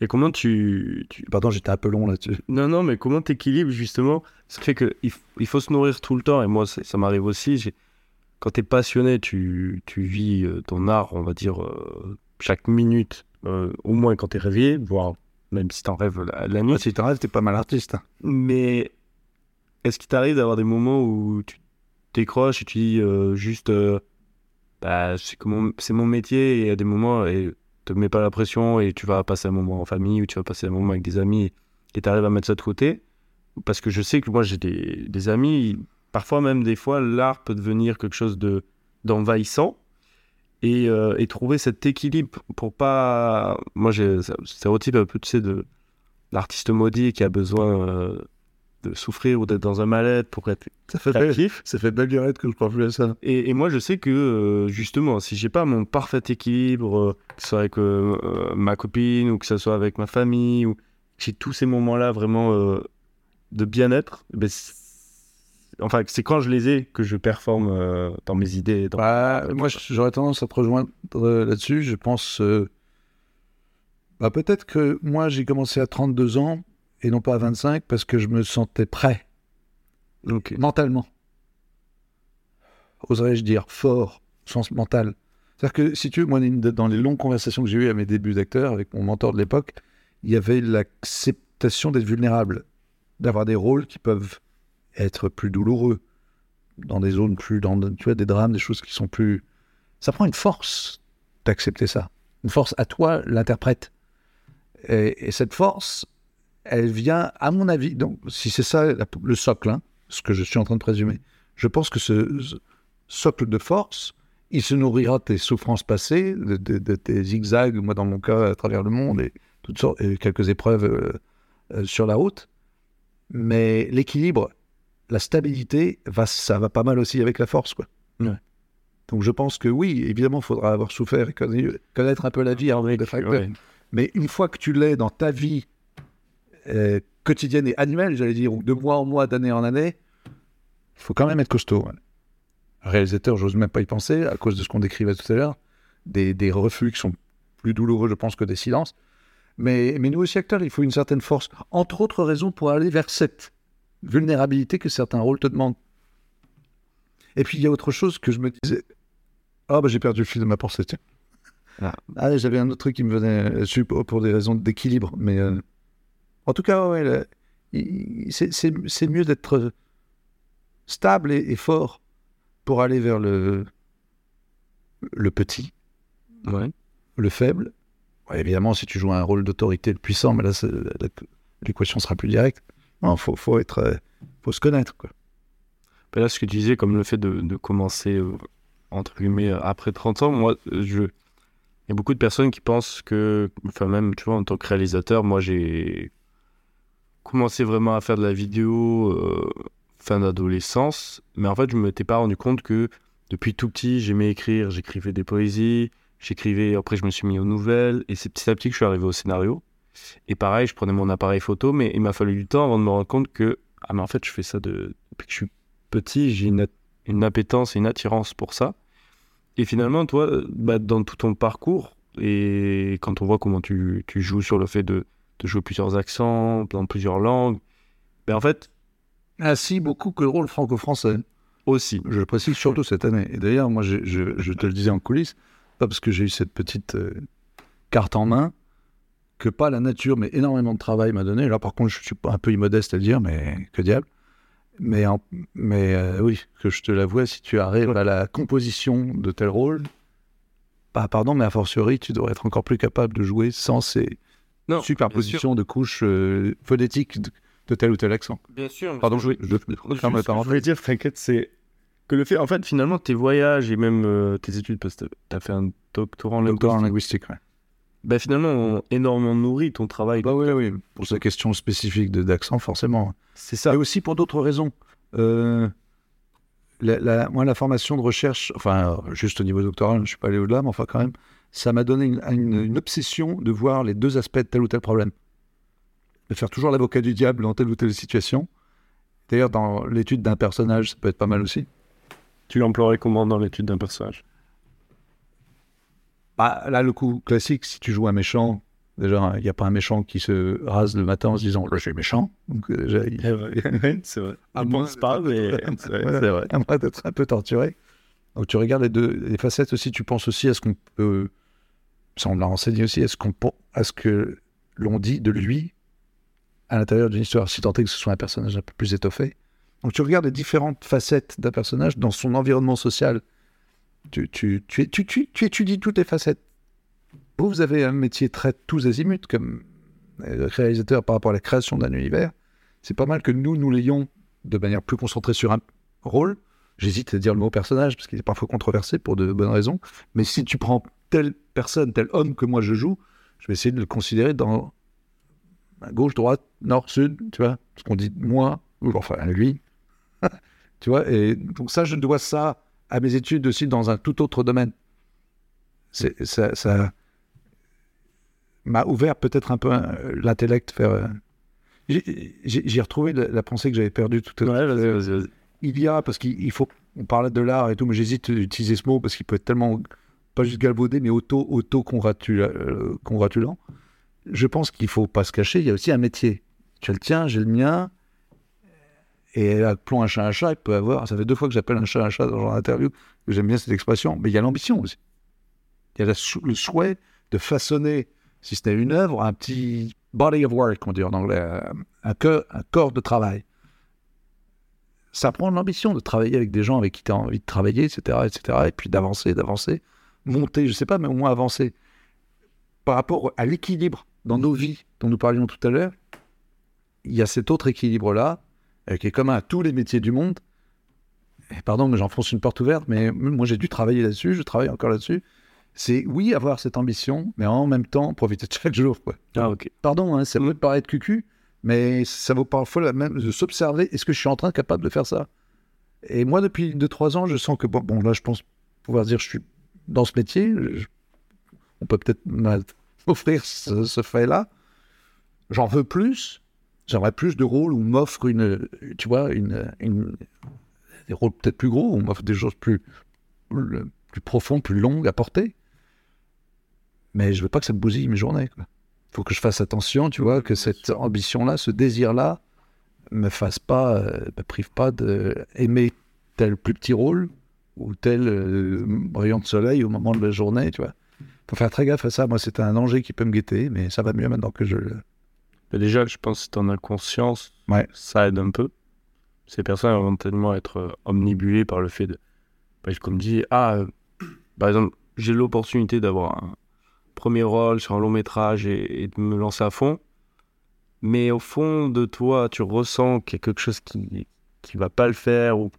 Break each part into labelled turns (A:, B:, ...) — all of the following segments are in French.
A: Et comment tu, tu...
B: Pardon, j'étais un peu long là-dessus.
A: Non, non, mais comment t'équilibres justement Ce qui fait qu'il il faut se nourrir tout le temps. Et moi, ça m'arrive aussi. Quand tu es passionné, tu, tu, vis euh, ton art, on va dire, euh, chaque minute, euh, au moins quand tu es réveillé, voire même si tu en rêves la, nuit.
B: si tu en rêves, tu pas mal artiste. Hein.
A: Mais est-ce qu'il t'arrive d'avoir des moments où tu décroches et tu dis juste, bah, c'est mon métier, et il y a des moments, et te mets pas la pression, et tu vas passer un moment en famille, ou tu vas passer un moment avec des amis, et tu arrives à mettre ça de côté Parce que je sais que moi, j'ai des, amis Parfois même des fois, l'art peut devenir quelque chose de d'envahissant. Et, euh, et, trouver cet équilibre pour pas. Moi, j'ai stéréotype un peu, tu sais, de l'artiste maudit qui a besoin euh, de souffrir ou d'être dans un mal-être pour être
B: ça fait actif. Ça fait belle durée que je crois plus à ça.
A: Et, et moi, je sais que euh, justement, si j'ai pas mon parfait équilibre, que ce soit avec ma copine ou que ce soit avec ma famille, ou j'ai tous ces moments-là vraiment de bien-être, ben, enfin, c'est quand je les ai que je performe euh, dans mes idées.
B: Bah, moi, j'aurais tendance à te rejoindre euh, là-dessus. Je pense. Euh, bah, peut-être que moi, j'ai commencé à 32 ans et non pas à 25 parce que je me sentais prêt. Mentalement. Oserais-je dire fort, sens mental. C'est-à-dire que, si tu veux, moi, dans les longues conversations que j'ai eues à mes débuts d'acteur avec mon mentor de l'époque, il y avait l'acceptation d'être vulnérable, d'avoir des rôles qui peuvent être plus douloureux, dans des zones plus, dans tu vois, des drames, des choses qui sont plus. Ça prend une force d'accepter ça, une force à toi, l'interprète. Et, cette force, elle vient, à mon avis, donc si c'est ça le socle, hein, ce que je suis en train de présumer, je pense que ce, socle de force, il se nourrira de tes souffrances passées, de, tes zigzags, moi dans mon cas, à travers le monde, et toutes sortes, et quelques épreuves euh, euh, sur la route. Mais l'équilibre, la stabilité, va, ça va pas mal aussi avec la force. Quoi. Donc je pense que oui, évidemment, il faudra avoir souffert et connaître un peu la vie en de. Mais une fois que tu l'es dans ta vie euh, quotidienne et annuelle, j'allais dire, de mois en mois, d'année en année, il faut quand même être costaud. Réalisateur, j'ose même pas y penser, à cause de ce qu'on décrivait tout à l'heure, des, des, refus qui sont plus douloureux, je pense, que des silences. Mais, mais nous aussi, acteurs, il faut une certaine force, entre autres raisons, pour aller vers cette vulnérabilité que certains rôles te demandent. Et puis il y a autre chose que je me disais, ah oh, bah j'ai perdu le fil de ma pensée, tiens. Ah. ah j'avais un autre truc qui me venait dessus pour des raisons d'équilibre, mais euh, en tout cas, ouais, c'est mieux d'être stable et, fort pour aller vers le, le petit,
A: ouais.
B: le faible. évidemment, si tu joues un rôle d'autorité, le puissant, mais là, l'équation sera plus directe. Il faut, faut, être, euh, faut se connaître. Quoi.
A: là, ce que tu disais, comme le fait de, commencer, euh, entre guillemets, après 30 ans, moi, je... il y a beaucoup de personnes qui pensent que, enfin, même, tu vois, en tant que réalisateur, moi, j'ai commencé vraiment à faire de la vidéo euh, fin d'adolescence, mais en fait, je ne m'étais pas rendu compte que depuis tout petit, j'aimais écrire, j'écrivais des poésies, j'écrivais, après, je me suis mis aux nouvelles, et c'est petit à petit que je suis arrivé au scénario. Et pareil, je prenais mon appareil photo, mais il m'a fallu du temps avant de me rendre compte que, ah, mais en fait, je fais ça de... depuis que je suis petit, j'ai une, une appétence et une attirance pour ça. Et finalement, toi, bah, dans tout ton parcours, et quand on voit comment tu, tu joues sur le fait de, de, jouer plusieurs accents, dans plusieurs langues, ben en fait.
B: Ainsi beaucoup que le rôle franco-français.
A: Aussi.
B: Je le précise surtout cette année. Et d'ailleurs, moi, je, je, te le disais en coulisses, pas parce que j'ai eu cette petite euh, carte en main, que pas la nature, mais énormément de travail m'a donné. Là, par contre, je suis un peu immodeste à le dire, mais que diable. Mais, mais euh, oui, que je te l'avoue, si tu arrives à la composition de tel rôle, pas pardon, mais a fortiori, tu devrais être encore plus capable de jouer sans ces superpositions de couches euh, phonétiques de, tel ou tel accent.
A: Bien sûr.
B: Pardon, je, je,
A: je, voulais dire, t'inquiète, c'est que le fait, en fait, finalement, tes voyages et même euh, tes études, parce que tu as fait un doctorat en
B: linguistique. en linguistique, ouais
A: bah, finalement énormément nourri ton travail.
B: Bah oui, oui, pour sa question spécifique d'accent, forcément.
A: C'est ça.
B: Et aussi pour d'autres raisons. Euh, la, moi, la formation de recherche, enfin, juste au niveau doctoral, je ne suis pas allé au-delà, mais enfin, quand même, ça m'a donné une, obsession de voir les deux aspects de tel ou tel problème. De faire toujours l'avocat du diable dans telle ou telle situation. D'ailleurs, dans l'étude d'un personnage, ça peut être pas mal aussi.
A: Tu l'emploierais comment dans l'étude d'un personnage?
B: Bah, là, le coup classique, si tu joues un méchant, Déjà, il n'y a pas un méchant qui se rase le matin en se disant, je suis méchant. Donc, euh, déjà, il-
A: c'est vrai.
B: À moins
A: pas, mais c'est vrai.
B: à moins d'être un peu torturé. Donc tu regardes les deux les facettes aussi, tu penses aussi à ce qu'on peut, ça on l'a enseigné aussi, à ce, qu'on, pen- à ce que l'on dit de lui à l'intérieur d'une histoire, si tant est que ce soit un personnage un peu plus étoffé. Donc tu regardes les différentes facettes d'un personnage dans son environnement social. Tu, tu, tu, tu, tu, tu étudies toutes les facettes. Vous, vous avez un métier très tous azimuts comme réalisateur par rapport à la création d'un univers. C'est pas mal que nous, nous l'ayons de manière plus concentrée sur un rôle. J'hésite à dire le mot personnage parce qu'il est parfois controversé pour de bonnes raisons. Mais si tu prends telle personne, tel homme que moi je joue, je vais essayer de le considérer dans gauche, droite, nord, sud, tu vois. Parce qu'on dit moi, ou enfin lui. tu vois, et donc ça, je dois ça à mes études aussi dans un tout autre domaine. C'est, ça, ça m'a ouvert peut-être un peu euh, l'intellect vers. euh, j'ai, retrouvé la, la pensée que j'avais perdue tout à l'heure. Il y a, parce qu'il il faut, on parlait de l'art et tout, mais j'hésite d'utiliser ce mot parce qu'il peut être tellement, juste galvaudé, mais auto, auto euh, congratulant. Je pense qu'il faut pas se cacher, il y a aussi un métier. Tu as le tien, j'ai le mien. Et appelons un chat un chat, il peut avoir. Ça fait deux fois que j'appelle un chat un chat dans genre d'interview. J'aime bien cette expression. Mais il y a l'ambition aussi. Il y a le souhait de façonner, si ce n'est une œuvre, un petit body of work, on dit en anglais, un, un un corps de travail. Ça prend l'ambition de travailler avec des gens avec qui tu as envie de travailler, etc., etc., et puis d'avancer, d'avancer, monter, je sais pas, mais au moins avancer. Par rapport à l'équilibre dans nos vies dont nous parlions tout à l'heure, il y a cet autre équilibre-là, euh, qui est commun à tous les métiers du monde. Et pardon, mais j'enfonce une porte ouverte, mais moi j'ai dû travailler là-dessus, je travaille encore là-dessus. C'est oui, avoir cette ambition, mais en même temps, profiter de chaque jour. Quoi.
A: Ah, ok.
B: Pardon, hein, ça peut paraître cucu, mais ça vaut parfois la même de s'observer. Est-ce que je suis en train capable de faire ça? Et moi, depuis 2-3 ans, je sens que, bon, bon, là, je pense pouvoir dire je suis dans ce métier. on peut peut-être m'offrir ce, fait-là. J'en veux plus. J'aimerais plus de rôles où on m'offre une, tu vois, une, des rôles peut-être plus gros, où on m'offre des choses plus, plus, profondes, plus longues à porter. Mais je veux pas que ça me bousille mes journées. Quoi faut que je fasse attention, tu vois, que cette ambition-là, ce désir-là, me fasse pas, euh, me prive pas d'aimer tel plus petit rôle ou tel euh, rayon de soleil au moment de la journée, tu vois. Faut faire très gaffe à ça. Moi, c'est un danger qui peut me guetter, mais ça va mieux maintenant que je le.
A: Mais déjà, je pense que si t'en as conscience,
B: Ouais.
A: ça aide un peu. Ces personnes vont tellement être euh, omnibulées par le fait de, bah, comme dit, ah, euh, par exemple, j'ai l'opportunité d'avoir un premier rôle sur un long métrage et, et de me lancer à fond. Mais au fond de toi, tu ressens qu'il y a quelque chose qui qui va pas le faire ou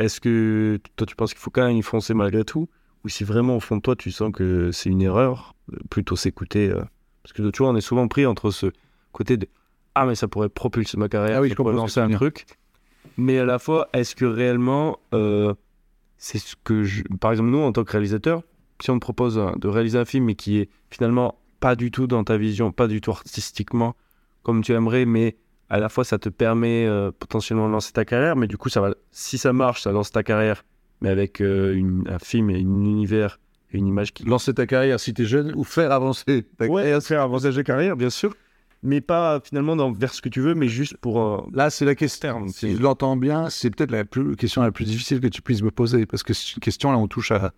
A: est-ce que toi tu penses qu'il faut quand même y foncer malgré tout? Ou si vraiment au fond de toi tu sens que c'est une erreur, euh, plutôt s'écouter euh, parce que tu vois on est souvent pris entre ce côté de ah mais ça pourrait propulser ma carrière,
B: Ah oui,
A: ça
B: je
A: lancer un truc, mais à la fois est-ce que réellement euh, c'est ce que je... par exemple nous en tant que réalisateur si on te propose de réaliser un film mais qui est finalement pas du tout dans ta vision, pas du tout artistiquement comme tu aimerais, mais à la fois ça te permet euh, potentiellement de lancer ta carrière, mais du coup ça va, si ça marche, ça lance ta carrière, mais avec euh, une- un film et un univers et une image qui
B: Lancer ta carrière si t'es jeune ou faire avancer ta
A: ouais, faire avancer ta carrière, bien sûr, mais pas finalement dans, vers ce que tu veux, mais juste pour euh,
B: Là, c'est la question. Si
A: c'est-
B: je l'entends bien, c'est peut-être la plus- question la plus difficile que tu puisses me poser, parce que c'est une question là, on touche à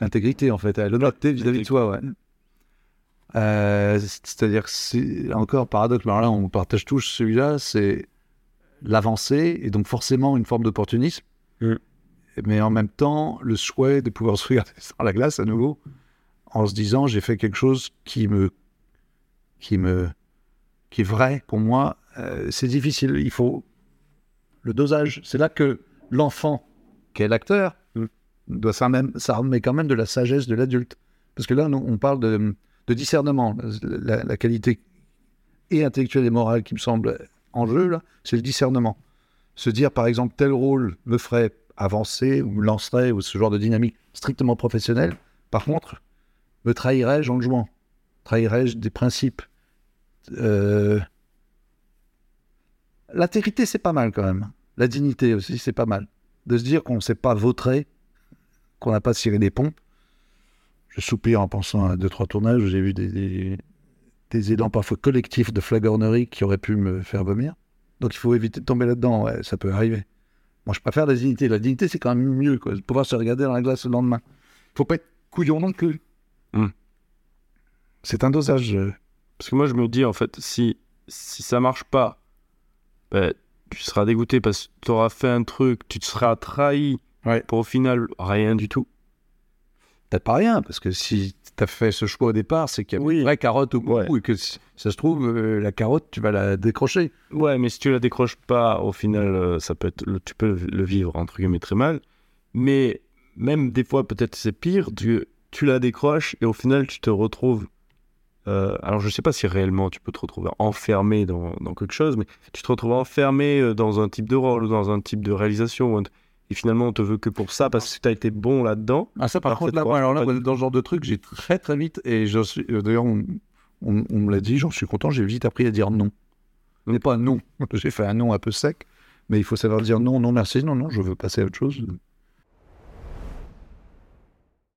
B: l'intégrité en fait, à l'honnêteté vis-à-vis de toi. Ouais. Euh, C'est-à-dire, que c'est encore paradoxe. Alors là, on partage tous celui-là, c'est l'avancée et donc forcément une forme d'opportunisme,
A: Mm.
B: mais en même temps le souhait de pouvoir se regarder sur la glace à nouveau en se disant j'ai fait quelque chose qui me qui me qui est vrai pour moi. Euh, c'est difficile. Il faut le dosage. C'est là que l'enfant, qui est l'acteur,
A: Mm.
B: doit ça même, ça remet quand même de la sagesse de l'adulte. Parce que là, on parle de, de discernement. La, qualité et intellectuelle et morale qui me semble en jeu, c'est le discernement. Se dire, par exemple, tel rôle me ferait avancer ou me lancerait ou ce genre de dynamique strictement professionnelle. Par contre, me trahirais-je en le jouant Trahirais-je des principes Euh, c'est pas mal quand même. La dignité aussi, c'est pas mal. De se dire qu'on ne s'est pas vautré, qu'on n'a pas ciré des pompes. Je soupire en pensant à deux, trois tournages où j'ai vu des, des- des élans parfois collectifs de flagornerie qui auraient pu me faire vomir. Donc il faut éviter de tomber là-dedans, ouais, ça peut arriver. Moi, je préfère la dignité. La dignité, c'est quand même mieux, quoi, pouvoir se regarder dans la glace le lendemain. faut pas être couillon non plus.
A: Hmm.
B: C'est un dosage. euh,
A: Parce que moi, je me dis, en fait, si, si ça marche pas, ben, tu seras dégoûté parce que tu auras fait un truc, tu te seras trahi
B: Ouais.
A: pour au final rien du tout.
B: Peut-être pas rien, parce que si tu as fait ce choix au départ, c'est qu'il y a
A: Oui.
B: une vraie carotte au bout
A: Ouais.
B: et que si ça se trouve, euh, la carotte, tu vas la décrocher.
A: Ouais, mais si tu la décroches pas, au final, euh, ça peut être, le- tu peux le vivre entre guillemets très mal. Mais même des fois, peut-être c'est pire. Tu, tu la décroches et au final, tu te retrouves. euh, alors, je sais pas si réellement tu peux te retrouver enfermé dans, dans quelque chose, mais tu te retrouves enfermé dans un type de rôle ou dans un type de réalisation. Un- Et finalement, on te veut que pour ça parce que tu as été bon là-dedans.
B: Ah, ça, par contre, là, alors là,
A: pas
B: dans ce genre de truc, j'ai très très vite, et je suis, euh, d'ailleurs, on, on- on me l'a dit, j'en suis content, j'ai vite appris à dire non. Mais pas non. J'ai fait un non un peu sec, mais il faut savoir dire non, non, merci, non, non, je veux passer à autre chose.